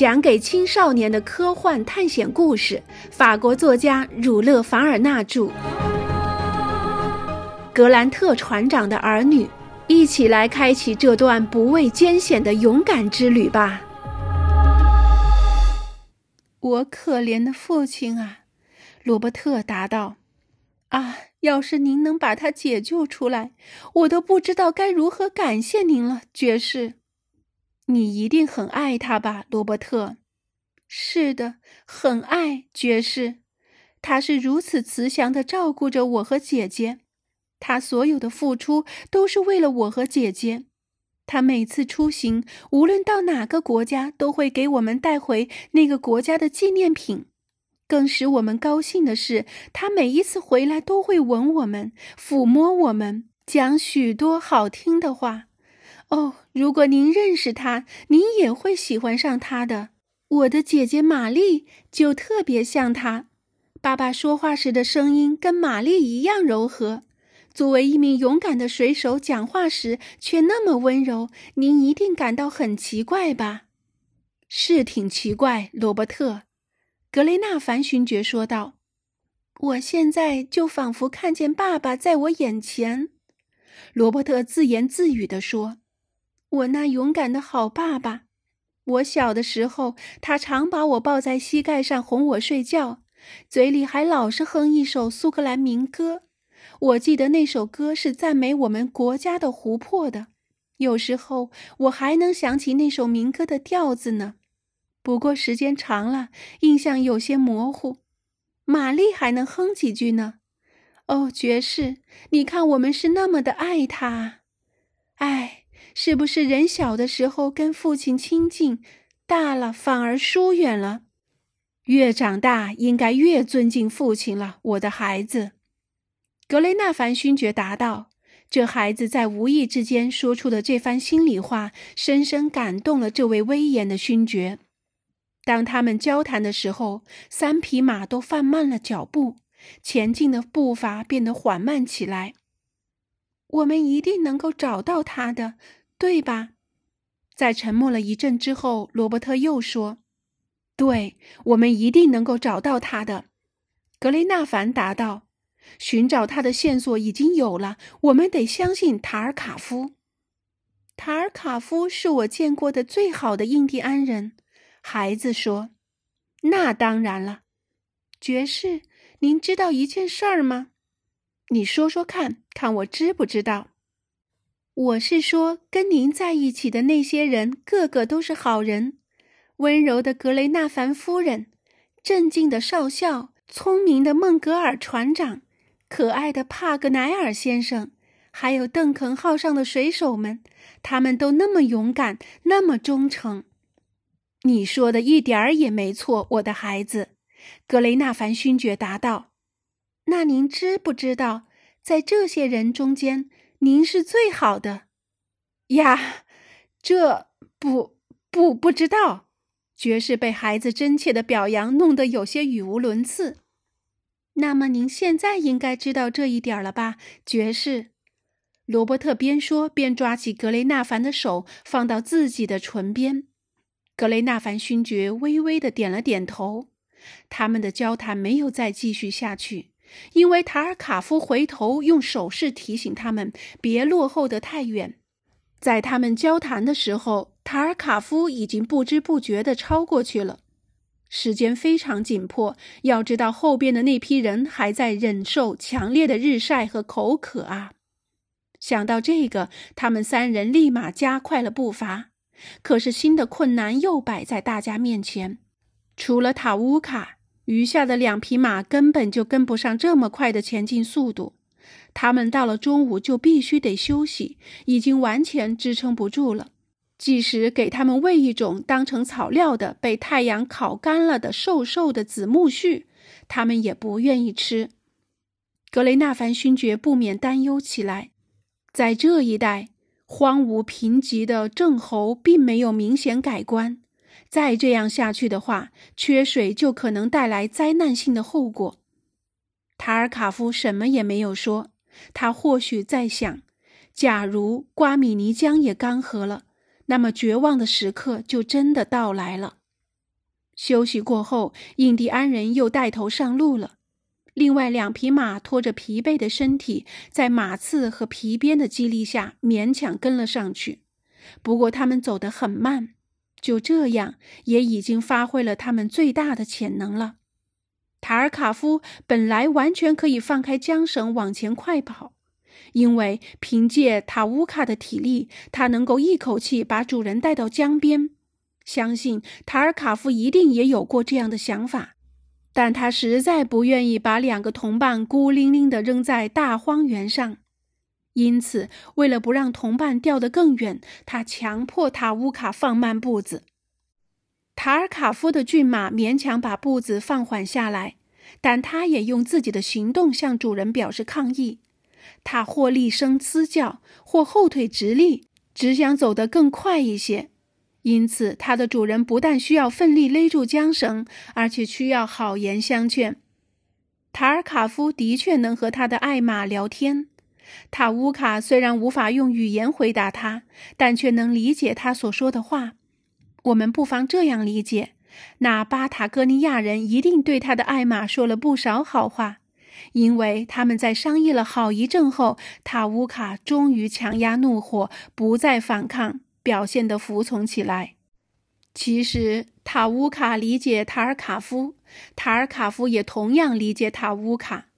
讲给青少年的科幻探险故事，法国作家儒勒·凡尔纳著。格兰特船长的儿女，一起来开启这段不畏艰险的勇敢之旅吧！我可怜的父亲啊，罗伯特答道：“啊，要是您能把他解救出来，我都不知道该如何感谢您了，爵士。你一定很爱他吧，罗伯特？是的，很爱，爵士。他是如此慈祥的照顾着我和姐姐。”他所有的付出都是为了我和姐姐。他每次出行，无论到哪个国家，都会给我们带回那个国家的纪念品。更使我们高兴的是，他每一次回来都会吻我们、抚摸我们，讲许多好听的话。哦，如果您认识他，您也会喜欢上他的。我的姐姐玛丽就特别像他。爸爸说话时的声音跟玛丽一样柔和。作为一名勇敢的水手，讲话时却那么温柔，您一定感到很奇怪吧？是挺奇怪，罗伯特。格雷纳凡勋爵说道：“我现在就仿佛看见爸爸在我眼前。”罗伯特自言自语地说：“我那勇敢的好爸爸！我小的时候，他常把我抱在膝盖上哄我睡觉，嘴里还老是哼一首苏格兰民歌。”我记得那首歌是赞美我们国家的湖泊的，有时候我还能想起那首民歌的调子呢。不过时间长了，印象有些模糊。玛丽还能哼几句呢。哦，爵士，你看我们是那么的爱他。哎，是不是人小的时候跟父亲亲近，大了反而疏远了？越长大应该越尊敬父亲了，我的孩子。格雷纳凡勋爵答道：“这孩子在无意之间说出的这番心里话，深深感动了这位威严的勋爵。当他们交谈的时候，三匹马都放慢了脚步，前进的步伐变得缓慢起来。我们一定能够找到他的，对吧？”在沉默了一阵之后，罗伯特又说：“对，我们一定能够找到他的。”格雷纳凡答道。寻找他的线索已经有了，我们得相信塔尔卡夫。塔尔卡夫是我见过的最好的印第安人，孩子说：“那当然了，爵士，您知道一件事儿吗？你说说看，看我知不知道。我是说，跟您在一起的那些人，个个都是好人，温柔的格雷纳凡夫人，镇静的少校，聪明的孟格尔船长。”可爱的帕格奈尔先生，还有邓肯号上的水手们，他们都那么勇敢，那么忠诚。你说的一点儿也没错，我的孩子。”格雷纳凡勋爵答道。“那您知不知道，在这些人中间，您是最好的？”呀，这不不不知道。爵士被孩子真切的表扬弄得有些语无伦次。那么您现在应该知道这一点了吧，爵士？罗伯特边说边抓起格雷纳凡的手，放到自己的唇边。格雷纳凡勋爵微微的点了点头。他们的交谈没有再继续下去，因为塔尔卡夫回头用手势提醒他们别落后的太远。在他们交谈的时候，塔尔卡夫已经不知不觉地超过去了。时间非常紧迫，要知道后边的那批人还在忍受强烈的日晒和口渴啊！想到这个，他们三人立马加快了步伐。可是新的困难又摆在大家面前，除了塔乌卡，余下的两匹马根本就跟不上这么快的前进速度。他们到了中午就必须得休息，已经完全支撑不住了。即使给他们喂一种当成草料的、被太阳烤干了的瘦瘦的紫苜蓿，他们也不愿意吃。格雷纳凡勋爵不免担忧起来。在这一带，荒芜贫瘠的郑侯并没有明显改观。再这样下去的话，缺水就可能带来灾难性的后果。塔尔卡夫什么也没有说，他或许在想：假如瓜米尼江也干涸了。那么绝望的时刻就真的到来了。休息过后，印第安人又带头上路了。另外两匹马拖着疲惫的身体，在马刺和皮鞭的激励下勉强跟了上去。不过他们走得很慢，就这样也已经发挥了他们最大的潜能了。塔尔卡夫本来完全可以放开缰绳往前快跑，因为凭借塔乌卡的体力，他能够一口气把主人带到江边。相信塔尔卡夫一定也有过这样的想法。但他实在不愿意把两个同伴孤零零地扔在大荒原上，因此，为了不让同伴掉得更远，他强迫塔乌卡放慢步子。塔尔卡夫的骏马勉强把步子放缓下来，但他也用自己的行动向主人表示抗议。他或厉声嘶叫，或后腿直立，只想走得更快一些。因此，它的主人不但需要奋力勒住缰绳，而且需要好言相劝。塔尔卡夫的确能和他的爱马聊天。塔乌卡虽然无法用语言回答他，但却能理解他所说的话。我们不妨这样理解：那巴塔哥尼亚人一定对他的爱马说了不少好话，因为他们在商议了好一阵后，塔乌卡终于强压怒火，不再反抗。表现得服从起来。其实塔乌卡理解塔尔卡夫，塔尔卡夫也同样理解塔乌卡。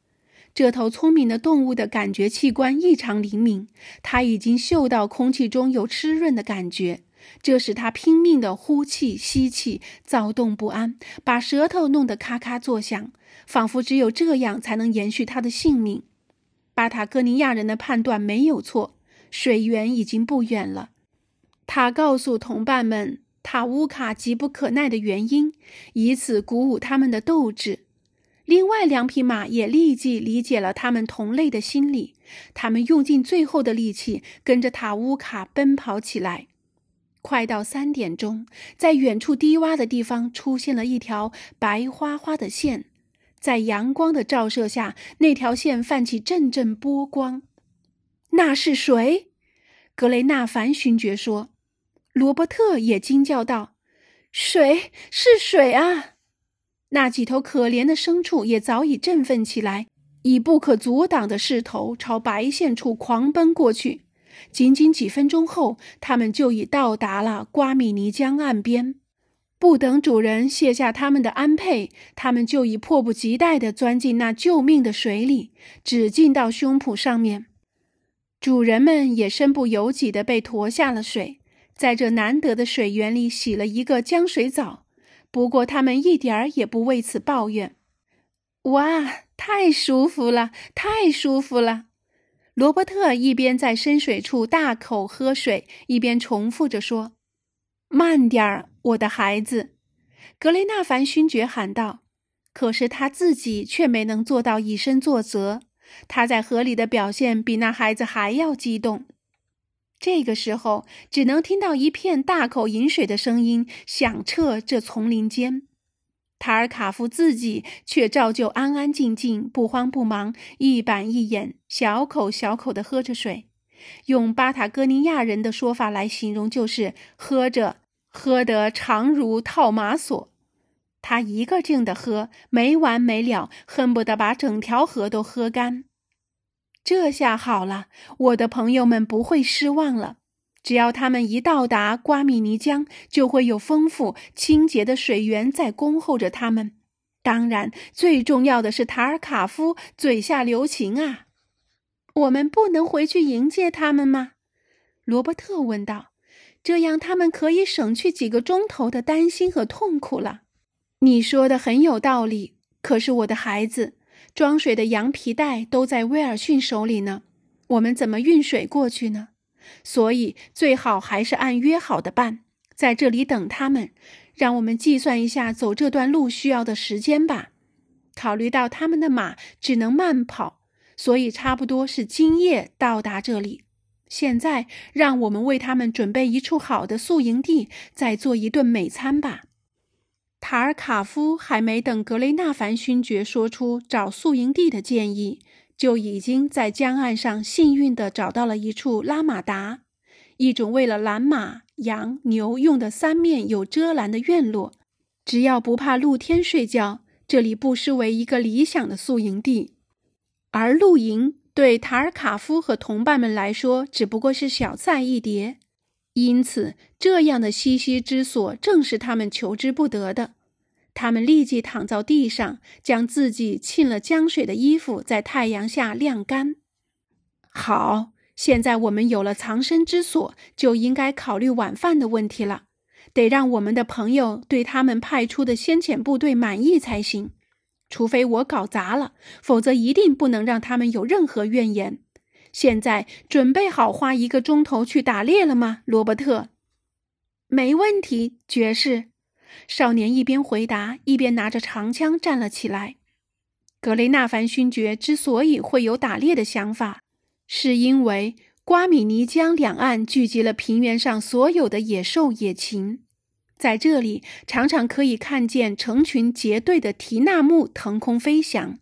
这头聪明的动物的感觉器官异常灵敏，它已经嗅到空气中有湿润的感觉，这使它拼命地呼气、吸气，躁动不安，把舌头弄得咔咔作响，仿佛只有这样才能延续它的性命。巴塔哥尼亚人的判断没有错，水源已经不远了。他告诉同伴们塔乌卡急不可耐的原因，以此鼓舞他们的斗志。另外两匹马也立即理解了他们同类的心理，他们用尽最后的力气跟着塔乌卡奔跑起来。快到三点钟，在远处低洼的地方出现了一条白花花的线，在阳光的照射下，那条线泛起阵阵波光。那是谁？格雷纳凡勋爵说。罗伯特也惊叫道：“水是水啊！”那几头可怜的牲畜也早已振奋起来，以不可阻挡的势头朝白线处狂奔过去。仅仅几分钟后，他们就已到达了瓜米尼江岸边。不等主人卸下他们的鞍辔，他们就已迫不及待地钻进那救命的水里，只浸到胸脯上面。主人们也身不由己地被驮下了水。在这难得的水源里洗了一个江水澡，不过他们一点儿也不为此抱怨。哇，太舒服了，太舒服了！罗伯特一边在深水处大口喝水，一边重复着说：“慢点儿，我的孩子。”格雷纳凡勋爵喊道。可是他自己却没能做到以身作则。他在河里的表现比那孩子还要激动。这个时候，只能听到一片大口饮水的声音响彻这丛林间。塔尔卡夫自己却照旧安安静静、不慌不忙，一板一眼，小口小口地喝着水。用巴塔哥尼亚人的说法来形容，就是喝着喝得长如套马索。他一个劲地喝，没完没了，恨不得把整条河都喝干。这下好了，我的朋友们不会失望了。只要他们一到达瓜米尼江，就会有丰富清洁的水源在恭候着他们。当然，最重要的是塔尔卡夫嘴下留情啊！我们不能回去迎接他们吗？罗伯特问道。这样，他们可以省去几个钟头的担心和痛苦了。你说的很有道理。可是，我的孩子。装水的羊皮袋都在威尔逊手里呢，我们怎么运水过去呢？所以最好还是按约好的办，在这里等他们。让我们计算一下走这段路需要的时间吧。考虑到他们的马只能慢跑，所以差不多是今夜到达这里。现在，让我们为他们准备一处好的宿营地，再做一顿美餐吧。塔尔卡夫还没等格雷纳凡勋爵说出找宿营地的建议，就已经在江岸上幸运地找到了一处拉马达，一种为了拦马、羊、牛用的三面有遮拦的院落。只要不怕露天睡觉，这里不失为一个理想的宿营地。而露营对塔尔卡夫和同伴们来说，只不过是小菜一碟。因此，这样的栖息之所正是他们求之不得的。他们立即躺在地上，将自己浸了江水的衣服在太阳下晾干。好，现在我们有了藏身之所，就应该考虑晚饭的问题了。得让我们的朋友对他们派出的先遣部队满意才行。除非我搞砸了，否则一定不能让他们有任何怨言。现在准备好花一个钟头去打猎了吗，罗伯特？没问题，爵士。少年一边回答，一边拿着长枪站了起来。格雷纳凡勋爵之所以会有打猎的想法，是因为瓜米尼江两岸聚集了平原上所有的野兽野禽，在这里常常可以看见成群结队的提纳木腾空飞翔，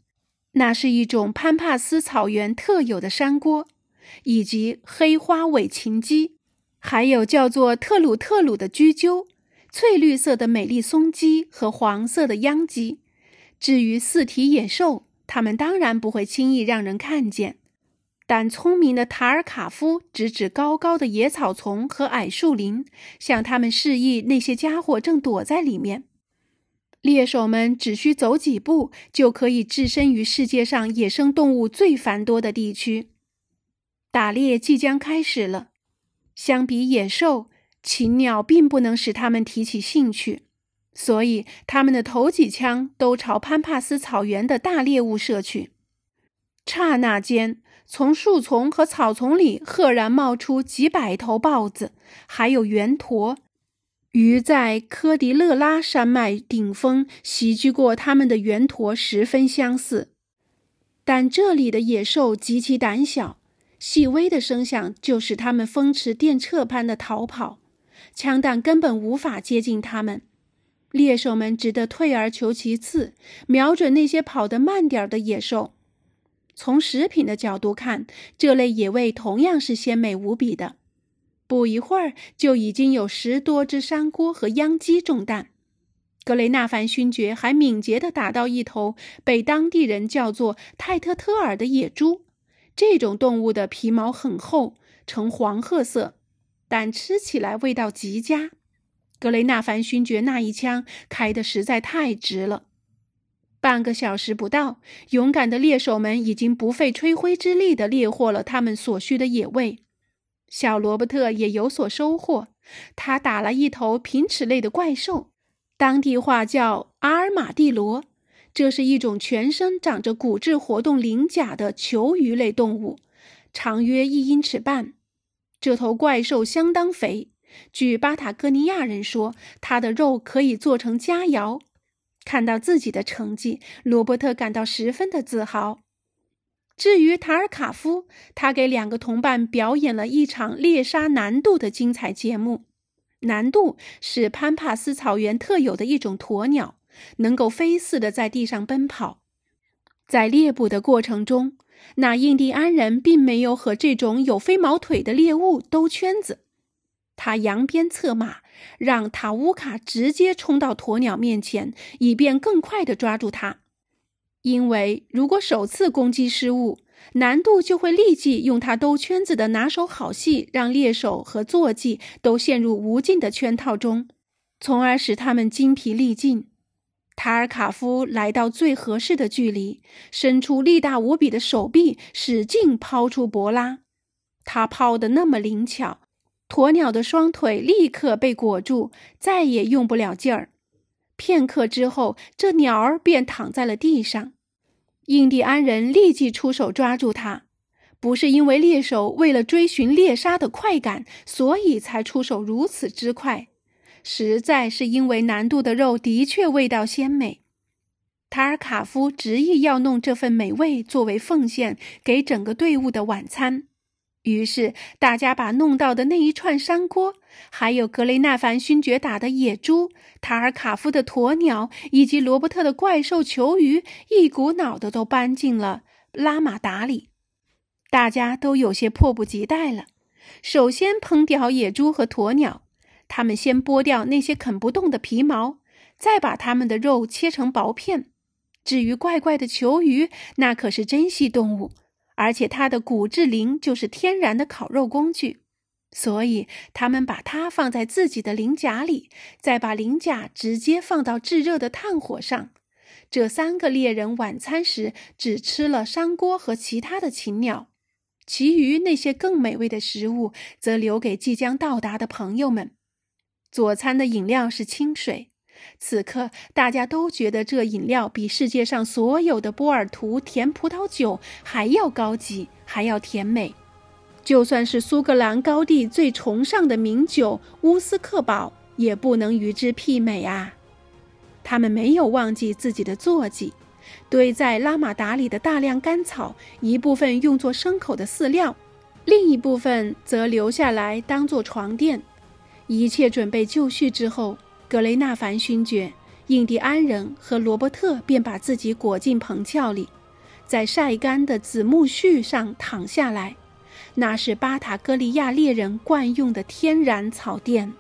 那是一种潘帕斯草原特有的山锅，以及黑花尾禽鸡，还有叫做特鲁特鲁的居鸠。翠绿色的美丽松鸡和黄色的秧鸡。至于四蹄野兽，它们当然不会轻易让人看见。但聪明的塔尔卡夫指指高高的野草丛和矮树林，向他们示意那些家伙正躲在里面。猎手们只需走几步，就可以置身于世界上野生动物最繁多的地区。打猎即将开始了。相比野兽。禽鸟并不能使他们提起兴趣，所以他们的头几枪都朝潘帕斯草原的大猎物射去。刹那间，从树丛和草丛里赫然冒出几百头豹子，还有圆驼，与在科迪勒拉山脉顶峰袭击过他们的圆驼十分相似。但这里的野兽极其胆小，细微的声响就使它们风驰电掣般的逃跑。枪弹根本无法接近他们，猎手们只得退而求其次，瞄准那些跑得慢点的野兽。从食品的角度看，这类野味同样是鲜美无比的。不一会儿，就已经有十多只山锅和秧鸡中弹。格雷纳凡勋爵还敏捷地打到一头被当地人叫做泰特特尔的野猪。这种动物的皮毛很厚，呈黄褐色。但吃起来味道极佳。格雷纳凡勋爵那一枪开得实在太直了。半个小时不到，勇敢的猎手们已经不费吹灰之力地猎获了他们所需的野味。小罗伯特也有所收获，他打了一头平齿类的怪兽，当地话叫阿尔马蒂罗。这是一种全身长着骨质活动鳞甲的球鱼类动物，长约一英尺半。这头怪兽相当肥，据巴塔哥尼亚人说，它的肉可以做成佳肴。看到自己的成绩，罗伯特感到十分的自豪。至于塔尔卡夫，他给两个同伴表演了一场猎杀难度的精彩节目。难度是潘帕斯草原特有的一种鸵鸟，能够飞似的在地上奔跑。在猎捕的过程中，那印第安人并没有和这种有飞毛腿的猎物兜圈子，他扬鞭策马，让塔乌卡直接冲到鸵鸟面前，以便更快地抓住它。因为如果首次攻击失误，难度就会立即用他兜圈子的拿手好戏，让猎手和坐骑都陷入无尽的圈套中，从而使他们精疲力尽。塔尔卡夫来到最合适的距离，伸出力大无比的手臂，使劲抛出博拉。他抛得那么灵巧，鸵鸟的双腿立刻被裹住，再也用不了劲儿。片刻之后，这鸟儿便躺在了地上。印第安人立即出手抓住它，不是因为猎手为了追寻猎杀的快感，所以才出手如此之快。实在是因为南渡的肉的确味道鲜美，塔尔卡夫执意要弄这份美味作为奉献给整个队伍的晚餐。于是大家把弄到的那一串山锅，还有格雷纳凡勋爵打的野猪、塔尔卡夫的鸵鸟以及罗伯特的怪兽球鱼，一股脑的都搬进了拉马达里。大家都有些迫不及待了。首先烹调野猪和鸵鸟。他们先剥掉那些啃不动的皮毛，再把它们的肉切成薄片。至于怪怪的球鱼，那可是珍稀动物，而且它的骨质鳞就是天然的烤肉工具，所以他们把它放在自己的鳞甲里，再把鳞甲直接放到炙热的炭火上。这三个猎人晚餐时只吃了山锅和其他的禽鸟，其余那些更美味的食物则留给即将到达的朋友们。佐餐的饮料是清水。此刻，大家都觉得这饮料比世界上所有的波尔图甜葡萄酒还要高级，还要甜美。就算是苏格兰高地最崇尚的名酒乌斯克堡，也不能与之媲美啊！他们没有忘记自己的坐骑，堆在拉马达里的大量干草，一部分用作牲口的饲料，另一部分则留下来当做床垫。一切准备就绪之后。格雷纳凡勋爵、印第安人和罗伯特便把自己裹进棚壳里，在晒干的紫苜蓿上躺下来。那是巴塔哥利亚猎人惯用的天然草垫。